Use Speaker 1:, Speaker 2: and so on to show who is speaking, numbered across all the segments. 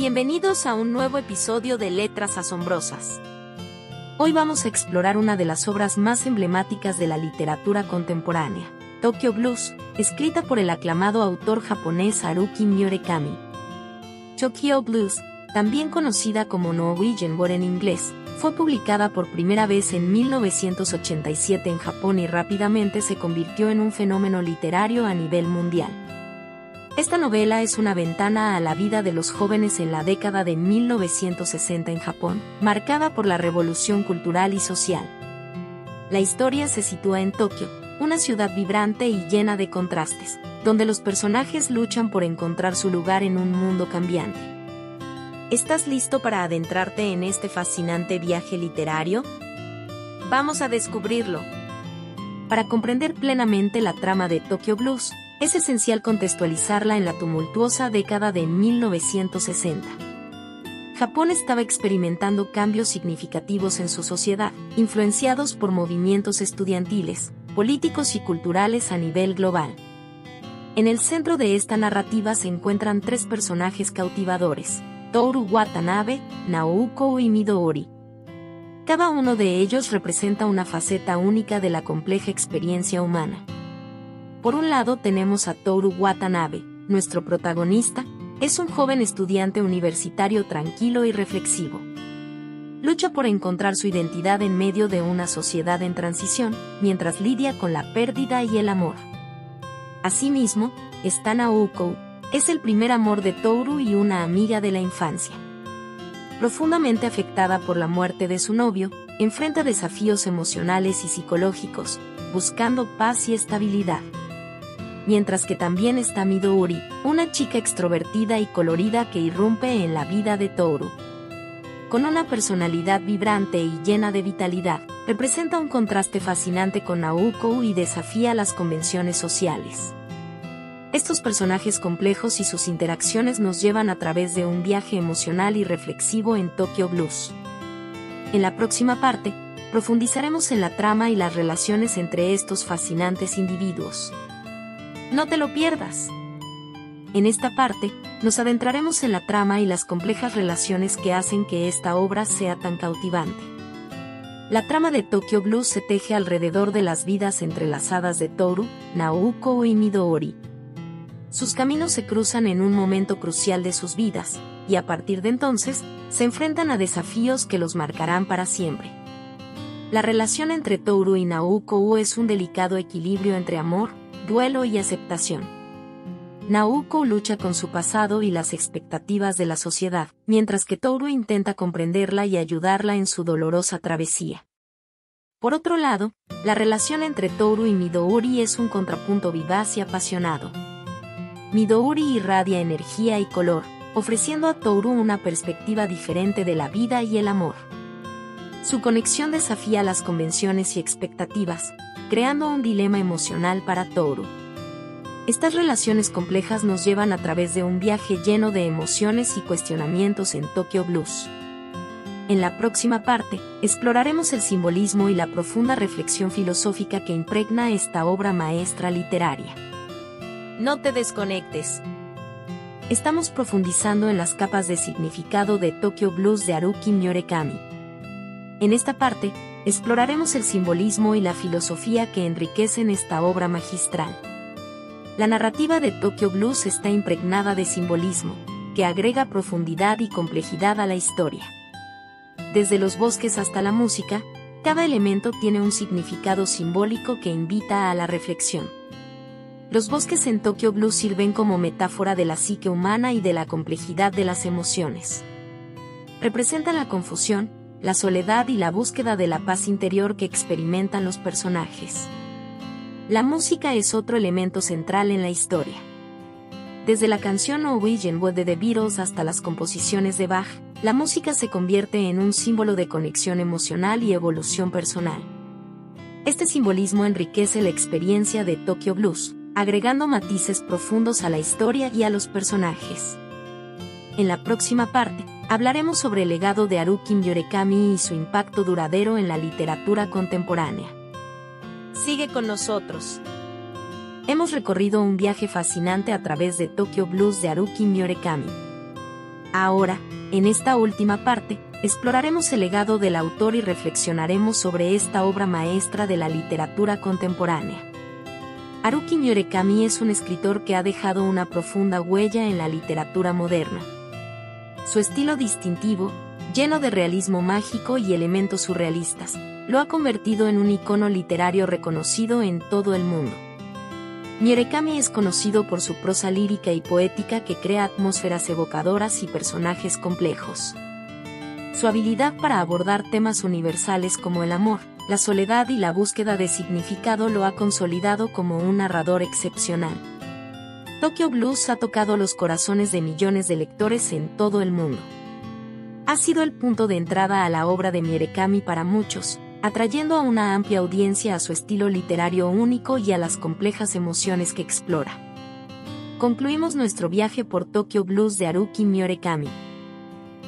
Speaker 1: Bienvenidos a un nuevo episodio de Letras Asombrosas. Hoy vamos a explorar una de las obras más emblemáticas de la literatura contemporánea, Tokyo Blues, escrita por el aclamado autor japonés Haruki Murakami. Tokyo Blues, también conocida como Norwegian War en inglés, fue publicada por primera vez en 1987 en Japón y rápidamente se convirtió en un fenómeno literario a nivel mundial. Esta novela es una ventana a la vida de los jóvenes en la década de 1960 en Japón, marcada por la revolución cultural y social. La historia se sitúa en Tokio, una ciudad vibrante y llena de contrastes, donde los personajes luchan por encontrar su lugar en un mundo cambiante. ¿Estás listo para adentrarte en este fascinante viaje literario? Vamos a descubrirlo. Para comprender plenamente la trama de Tokyo Blues, es esencial contextualizarla en la tumultuosa década de 1960. Japón estaba experimentando cambios significativos en su sociedad, influenciados por movimientos estudiantiles, políticos y culturales a nivel global. En el centro de esta narrativa se encuentran tres personajes cautivadores, Toru Watanabe, Naoko y Midori. Cada uno de ellos representa una faceta única de la compleja experiencia humana. Por un lado tenemos a Toru Watanabe, nuestro protagonista, es un joven estudiante universitario tranquilo y reflexivo. Lucha por encontrar su identidad en medio de una sociedad en transición, mientras lidia con la pérdida y el amor. Asimismo, está Naoko, es el primer amor de Toru y una amiga de la infancia. Profundamente afectada por la muerte de su novio, enfrenta desafíos emocionales y psicológicos, buscando paz y estabilidad mientras que también está Midori, una chica extrovertida y colorida que irrumpe en la vida de Toru. Con una personalidad vibrante y llena de vitalidad, representa un contraste fascinante con Naoko y desafía las convenciones sociales. Estos personajes complejos y sus interacciones nos llevan a través de un viaje emocional y reflexivo en Tokyo Blues. En la próxima parte, profundizaremos en la trama y las relaciones entre estos fascinantes individuos. No te lo pierdas. En esta parte, nos adentraremos en la trama y las complejas relaciones que hacen que esta obra sea tan cautivante. La trama de Tokyo Blues se teje alrededor de las vidas entrelazadas de Toru, Naoko y Midori. Sus caminos se cruzan en un momento crucial de sus vidas, y a partir de entonces, se enfrentan a desafíos que los marcarán para siempre. La relación entre Toru y Naoko es un delicado equilibrio entre amor, duelo y aceptación. Naoko lucha con su pasado y las expectativas de la sociedad, mientras que Toru intenta comprenderla y ayudarla en su dolorosa travesía. Por otro lado, la relación entre Toru y Midori es un contrapunto vivaz y apasionado. Midori irradia energía y color, ofreciendo a Toru una perspectiva diferente de la vida y el amor. Su conexión desafía las convenciones y expectativas, creando un dilema emocional para Toru. Estas relaciones complejas nos llevan a través de un viaje lleno de emociones y cuestionamientos en Tokyo Blues. En la próxima parte, exploraremos el simbolismo y la profunda reflexión filosófica que impregna esta obra maestra literaria. No te desconectes. Estamos profundizando en las capas de significado de Tokyo Blues de Haruki Murakami. En esta parte, exploraremos el simbolismo y la filosofía que enriquecen esta obra magistral. La narrativa de Tokyo Blues está impregnada de simbolismo, que agrega profundidad y complejidad a la historia. Desde los bosques hasta la música, cada elemento tiene un significado simbólico que invita a la reflexión. Los bosques en Tokyo Blues sirven como metáfora de la psique humana y de la complejidad de las emociones. Representan la confusión, la soledad y la búsqueda de la paz interior que experimentan los personajes. La música es otro elemento central en la historia. Desde la canción Norwegian Wood de The Beatles hasta las composiciones de Bach, la música se convierte en un símbolo de conexión emocional y evolución personal. Este simbolismo enriquece la experiencia de Tokyo Blues, agregando matices profundos a la historia y a los personajes. En la próxima parte, hablaremos sobre el legado de Haruki Murakami y su impacto duradero en la literatura contemporánea. Sigue con nosotros. Hemos recorrido un viaje fascinante a través de Tokyo Blues de Haruki Murakami. Ahora, en esta última parte, exploraremos el legado del autor y reflexionaremos sobre esta obra maestra de la literatura contemporánea. Haruki Murakami es un escritor que ha dejado una profunda huella en la literatura moderna. Su estilo distintivo, lleno de realismo mágico y elementos surrealistas, lo ha convertido en un icono literario reconocido en todo el mundo. Murakami es conocido por su prosa lírica y poética que crea atmósferas evocadoras y personajes complejos. Su habilidad para abordar temas universales como el amor, la soledad y la búsqueda de significado lo ha consolidado como un narrador excepcional. Tokyo Blues ha tocado los corazones de millones de lectores en todo el mundo. Ha sido el punto de entrada a la obra de Murakami para muchos, atrayendo a una amplia audiencia a su estilo literario único y a las complejas emociones que explora. Concluimos nuestro viaje por Tokyo Blues de Haruki Murakami.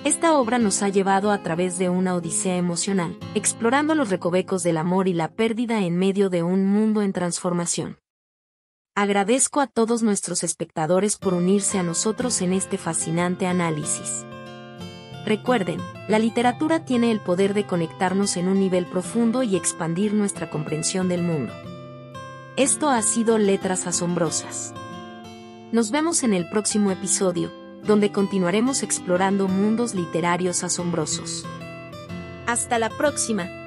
Speaker 1: Esta obra nos ha llevado a través de una odisea emocional, explorando los recovecos del amor y la pérdida en medio de un mundo en transformación. Agradezco a todos nuestros espectadores por unirse a nosotros en este fascinante análisis. Recuerden, la literatura tiene el poder de conectarnos en un nivel profundo y expandir nuestra comprensión del mundo. Esto ha sido Letras Asombrosas. Nos vemos en el próximo episodio, donde continuaremos explorando mundos literarios asombrosos. Hasta la próxima.